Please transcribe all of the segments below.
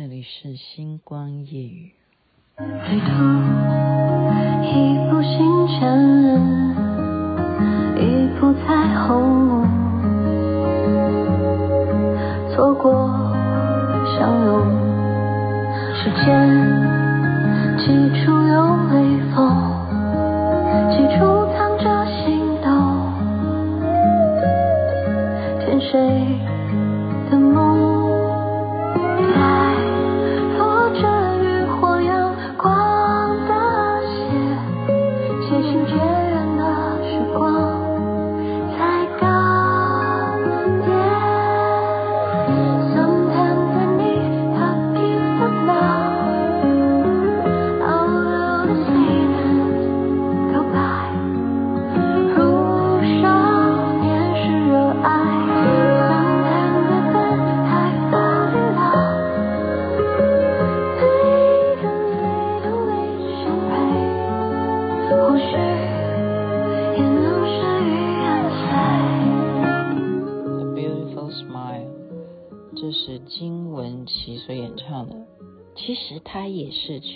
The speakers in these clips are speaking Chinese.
这里是星光夜语。旅途一步星辰，一步彩虹，错过相拥，时间记住有微风，记住藏着心动，天谁？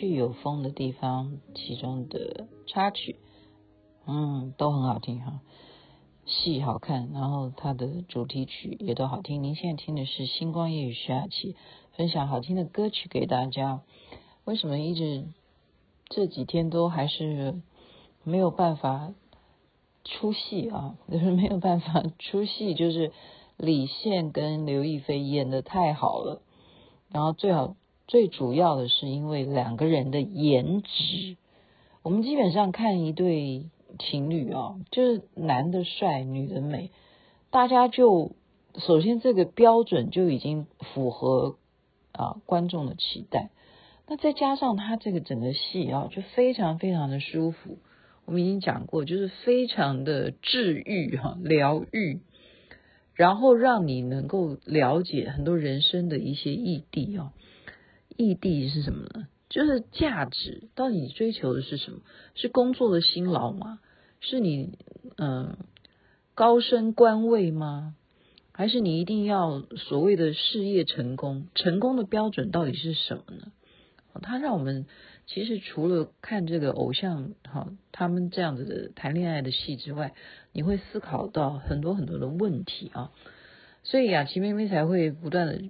去有风的地方其中的插曲，嗯，都很好听哈，戏好看，然后它的主题曲也都好听。您现在听的是星光夜雨徐雅琪分享好听的歌曲给大家。为什么一直这几天都还是没有办法出戏啊？就是没有办法出戏，就是李现跟刘亦菲演的太好了，然后最好。最主要的是因为两个人的颜值，我们基本上看一对情侣啊，就是男的帅，女的美，大家就首先这个标准就已经符合啊观众的期待。那再加上他这个整个戏啊，就非常非常的舒服。我们已经讲过，就是非常的治愈哈，疗愈，然后让你能够了解很多人生的一些议题啊。意义是什么呢？就是价值，到底追求的是什么？是工作的辛劳吗？是你嗯、高升官位吗？还是你一定要所谓的事业成功？成功的标准到底是什么呢？他让我们其实除了看这个偶像哈，他们这样子的谈恋爱的戏之外，你会思考到很多很多的问题啊。所以雅琪妹妹才会不断的。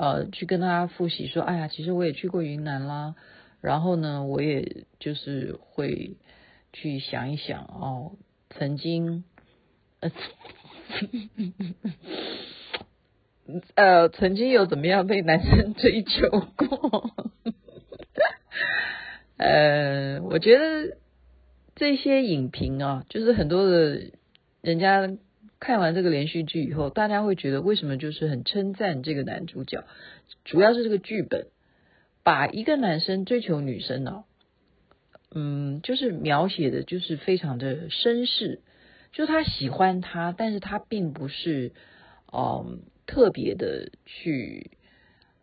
呃，去跟他复习说，哎呀，其实我也去过云南啦，然后呢，我也就是会去想一想哦，曾经，呃，呃，曾经有怎么样被男生追求过，呃，我觉得这些影评啊，就是很多的人家。看完这个连续剧以后，大家会觉得为什么就是很称赞这个男主角？主要是这个剧本把一个男生追求女生呢、嗯，就是描写的就是非常的绅士，就他喜欢她，但是他并不是嗯特别的去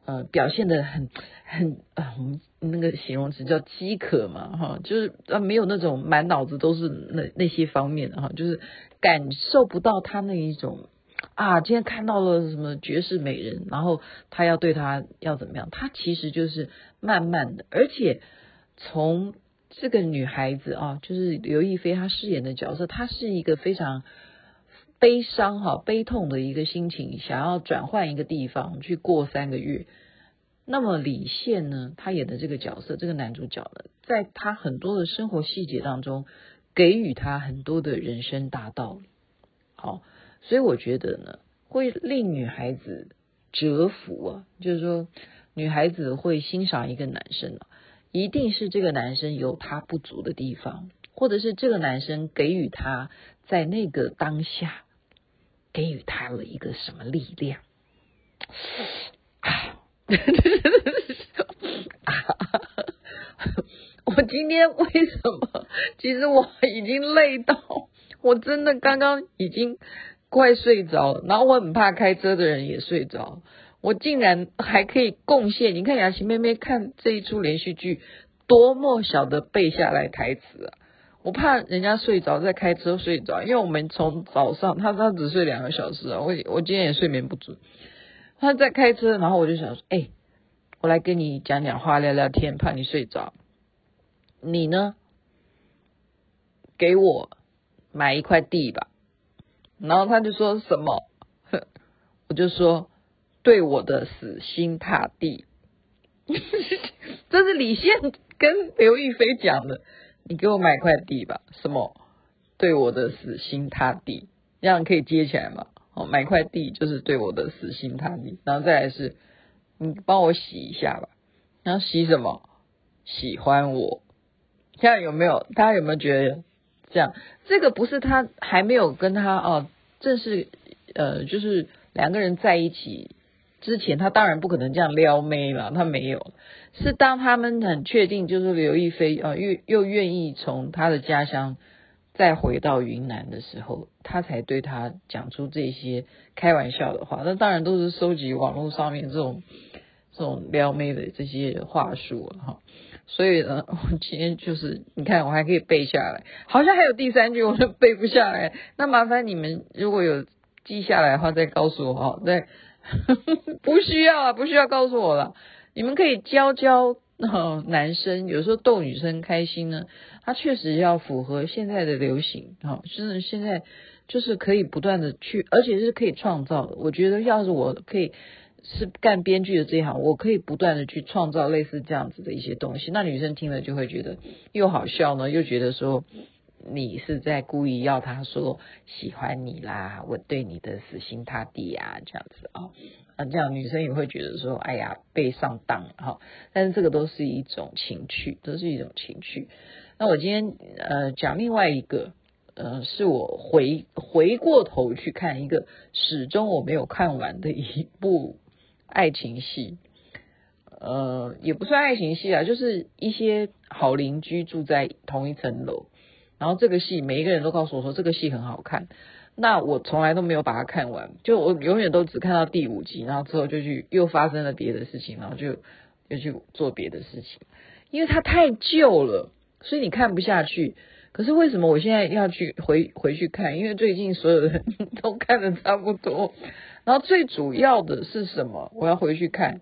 呃表现的很很啊，我们那个形容词叫饥渴嘛哈，就是啊没有那种满脑子都是那那些方面的哈，就是。感受不到他那一种啊，今天看到了什么绝世美人，然后他要对他要怎么样？他其实就是慢慢的，而且从这个女孩子啊，就是刘亦菲她饰演的角色，她是一个非常悲伤哈、悲痛的一个心情，想要转换一个地方去过三个月。那么李现呢，他演的这个角色，这个男主角呢，在他很多的生活细节当中。给予他很多的人生大道理，好，所以我觉得呢，会令女孩子折服啊，就是说，女孩子会欣赏一个男生啊，一定是这个男生有他不足的地方，或者是这个男生给予他在那个当下给予他了一个什么力量啊。我今天为什么？其实我已经累到，我真的刚刚已经快睡着了。然后我很怕开车的人也睡着，我竟然还可以贡献。你看雅琪妹妹看这一出连续剧，多么小的背下来台词啊！我怕人家睡着在开车睡着，因为我们从早上他他只睡两个小时啊，我我今天也睡眠不足。他在开车，然后我就想说，哎。我来跟你讲讲话，聊聊天，怕你睡着。你呢？给我买一块地吧。然后他就说什么？我就说对我的死心塌地。这是李现跟刘亦菲讲的。你给我买块地吧。什么？对我的死心塌地，这样可以接起来吗？哦，买块地就是对我的死心塌地。然后再来是，你帮我洗一下吧。然后洗什么？喜欢我。现在有没有？大家有没有觉得这样？这个不是他还没有跟他哦正式呃，就是两个人在一起之前，他当然不可能这样撩妹了。他没有，是当他们很确定，就是刘亦菲啊、又又愿意从他的家乡再回到云南的时候，他才对他讲出这些开玩笑的话。那当然都是收集网络上面这种这种撩妹的这些话术哈。所以呢，我今天就是你看，我还可以背下来，好像还有第三句我都背不下来。那麻烦你们如果有记下来的话，再告诉我哈。对，不需要啊，不需要告诉我了。你们可以教教男生，有时候逗女生开心呢，他确实要符合现在的流行哈，就是现在就是可以不断的去，而且是可以创造的。我觉得要是我可以。是干编剧的这一行，我可以不断的去创造类似这样子的一些东西。那女生听了就会觉得又好笑呢，又觉得说你是在故意要他说喜欢你啦，我对你的死心塌地啊，这样子啊，啊这样女生也会觉得说，哎呀被上当哈。但是这个都是一种情趣，都是一种情趣。那我今天呃讲另外一个，呃是我回回过头去看一个始终我没有看完的一部。爱情戏，呃，也不算爱情戏啊，就是一些好邻居住在同一层楼，然后这个戏每一个人都告诉我说这个戏很好看，那我从来都没有把它看完，就我永远都只看到第五集，然后之后就去又发生了别的事情，然后就又去做别的事情，因为它太旧了，所以你看不下去。可是为什么我现在要去回回去看？因为最近所有人都看的差不多。然后最主要的是什么？我要回去看，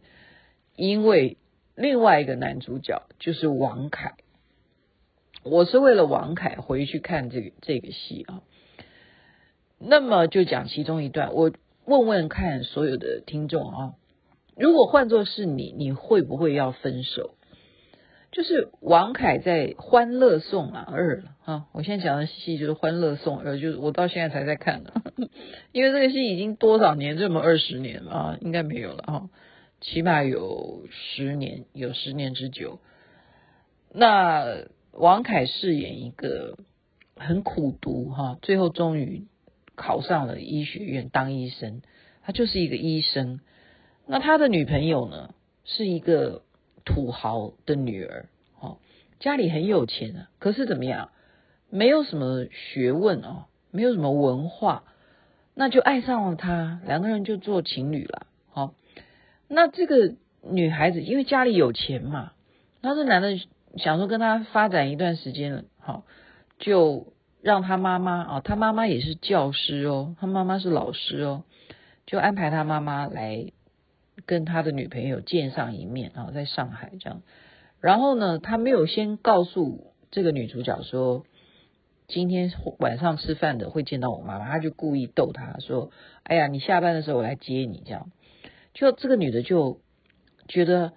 因为另外一个男主角就是王凯。我是为了王凯回去看这个这个戏啊。那么就讲其中一段，我问问看所有的听众啊，如果换作是你，你会不会要分手？就是王凯在《欢乐颂》啊二啊，我现在讲的戏就是《欢乐颂二》，就是我到现在才在看的，因为这个戏已经多少年，这么二十年了啊，应该没有了啊，起码有十年，有十年之久。那王凯饰演一个很苦读哈，最后终于考上了医学院当医生，他就是一个医生。那他的女朋友呢，是一个。土豪的女儿，哦，家里很有钱啊，可是怎么样，没有什么学问哦，没有什么文化，那就爱上了他，两个人就做情侣了，好，那这个女孩子因为家里有钱嘛，那这男的想说跟他发展一段时间了，好，就让他妈妈啊，他妈妈也是教师哦，他妈妈是老师哦，就安排他妈妈来。跟他的女朋友见上一面啊，在上海这样，然后呢，他没有先告诉这个女主角说，今天晚上吃饭的会见到我妈妈，他就故意逗她说，哎呀，你下班的时候我来接你这样，就这个女的就觉得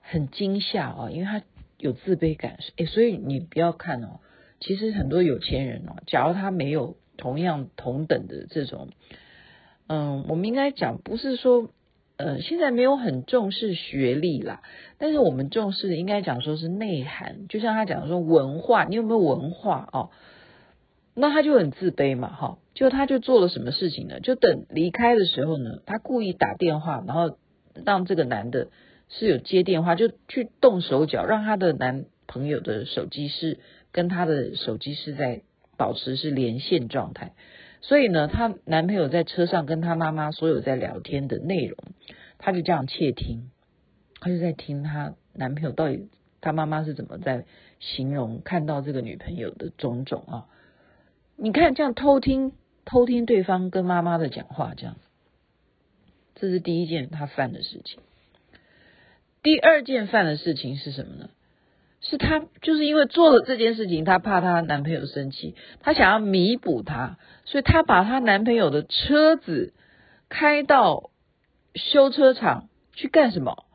很惊吓啊，因为她有自卑感，哎，所以你不要看哦，其实很多有钱人哦，假如他没有同样同等的这种，嗯，我们应该讲不是说。呃，现在没有很重视学历啦，但是我们重视的应该讲说是内涵，就像他讲说文化，你有没有文化哦？那他就很自卑嘛，哈，就他就做了什么事情呢？就等离开的时候呢，他故意打电话，然后让这个男的是有接电话，就去动手脚，让她的男朋友的手机是跟她的手机是在保持是连线状态。所以呢，她男朋友在车上跟她妈妈所有在聊天的内容，她就这样窃听，她就在听她男朋友到底她妈妈是怎么在形容看到这个女朋友的种种啊。你看这样偷听偷听对方跟妈妈的讲话，这样，这是第一件她犯的事情。第二件犯的事情是什么呢？是她就是因为做了这件事情，她怕她男朋友生气，她想要弥补他，所以她把她男朋友的车子开到修车厂去干什么？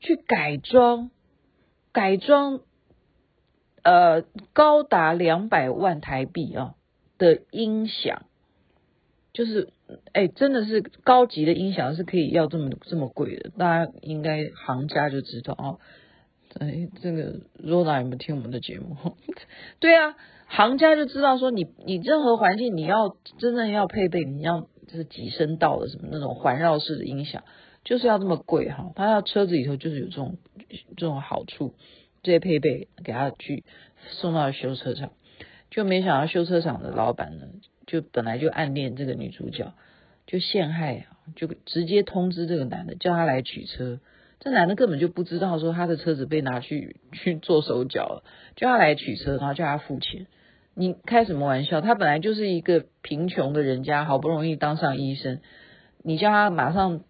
去改装，改装，呃，高达两百万台币啊的音响，就是。哎，真的是高级的音响是可以要这么这么贵的，大家应该行家就知道哦。哎，这个 Rona 有没有听我们的节目？对啊，行家就知道说你你任何环境你要真正要配备，你要就是几声道的什么那种环绕式的音响，就是要这么贵哈。他要车子里头就是有这种这种好处，这些配备给他去送到修车厂，就没想到修车厂的老板呢。就本来就暗恋这个女主角，就陷害，就直接通知这个男的叫他来取车。这男的根本就不知道说他的车子被拿去去做手脚了，叫他来取车，然后叫他付钱。你开什么玩笑？他本来就是一个贫穷的人家，好不容易当上医生，你叫他马上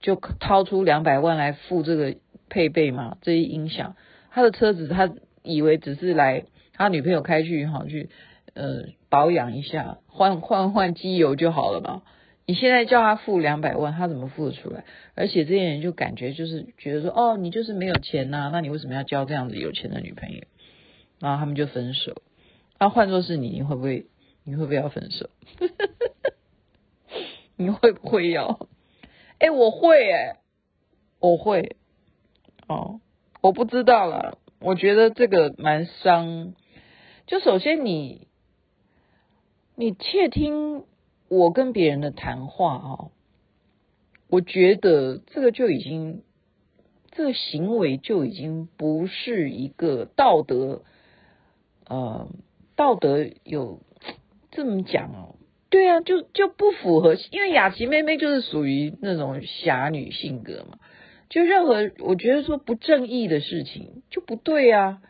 就掏出两百万来付这个配备嘛？这些音响，他的车子他以为只是来他女朋友开去好去。呃，保养一下，换 换换机油就好了嘛。你现在叫他付两百万，他怎么付得出来？而且这些人就感觉就是觉得说，哦，你就是没有钱呐，那你为什么要交这样子有钱的女朋友？然后他们就分手。那换作是你，你会不会？你会不会要分手？你会不会要？哎，我会哎，我会。哦，我不知道了。我觉得这个蛮伤。就首先你。你窃听我跟别人的谈话啊，我觉得这个就已经，这个行为就已经不是一个道德，呃，道德有这么讲哦，对啊，就就不符合，因为雅琪妹妹就是属于那种侠女性格嘛，就任何我觉得说不正义的事情就不对啊，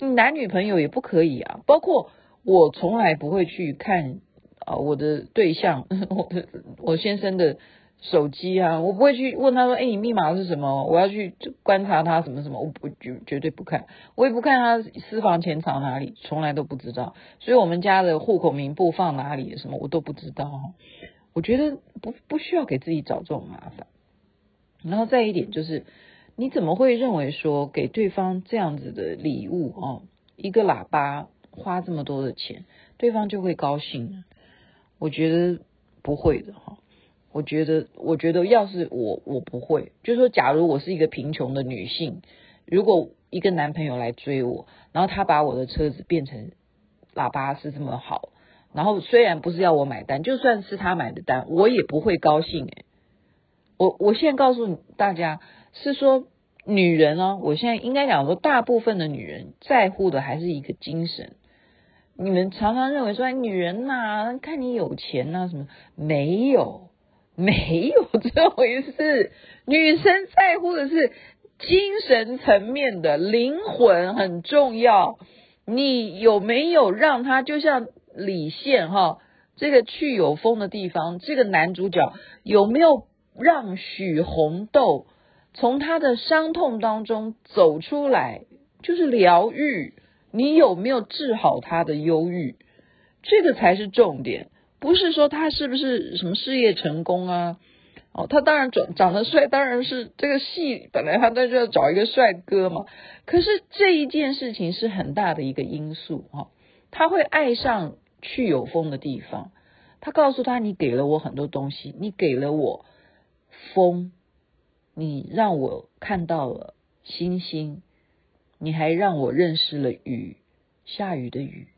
男女朋友也不可以啊，包括。我从来不会去看啊，我的对象，我的我先生的手机啊，我不会去问他说，哎，你密码是什么？我要去观察他什么什么，我不绝绝对不看，我也不看他私房钱藏哪里，从来都不知道。所以我们家的户口名簿放哪里，什么我都不知道。我觉得不不需要给自己找这种麻烦。然后再一点就是，你怎么会认为说给对方这样子的礼物哦，一个喇叭？花这么多的钱，对方就会高兴？我觉得不会的哈。我觉得，我觉得要是我，我不会。就是说，假如我是一个贫穷的女性，如果一个男朋友来追我，然后他把我的车子变成喇叭是这么好，然后虽然不是要我买单，就算是他买的单，我也不会高兴诶。我我现在告诉大家，是说。女人哦，我现在应该讲说，大部分的女人在乎的还是一个精神。你们常常认为说，女人呐，看你有钱呐，什么没有，没有这回事。女生在乎的是精神层面的灵魂很重要。你有没有让她就像李现哈，这个去有风的地方，这个男主角有没有让许红豆？从他的伤痛当中走出来，就是疗愈。你有没有治好他的忧郁？这个才是重点，不是说他是不是什么事业成功啊？哦，他当然长长得帅，当然是这个戏本来他在这要找一个帅哥嘛。可是这一件事情是很大的一个因素哈，他会爱上去有风的地方。他告诉他：“你给了我很多东西，你给了我风。”你让我看到了星星，你还让我认识了雨，下雨的雨。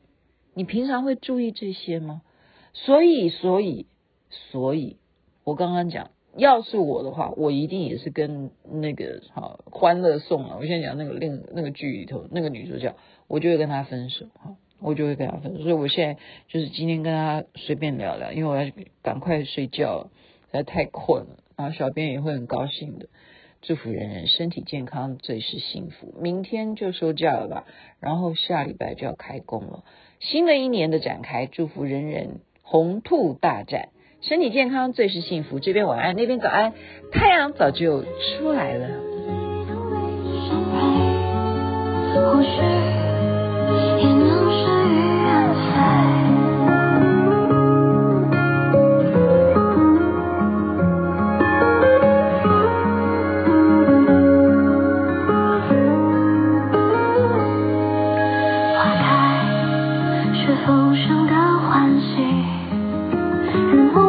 你平常会注意这些吗？所以，所以，所以，我刚刚讲，要是我的话，我一定也是跟那个哈《欢乐颂》啊，我现在讲那个另那个剧里头那个女主角，我就会跟她分手哈，我就会跟她分手。所以我现在就是今天跟她随便聊聊，因为我要赶快睡觉，实在太困了。然后小编也会很高兴的，祝福人人身体健康，最是幸福。明天就收假了吧，然后下礼拜就要开工了。新的一年的展开，祝福人人红兔大展，身体健康最是幸福。这边晚安，那边早安，太阳早就出来了。无声的欢喜如沐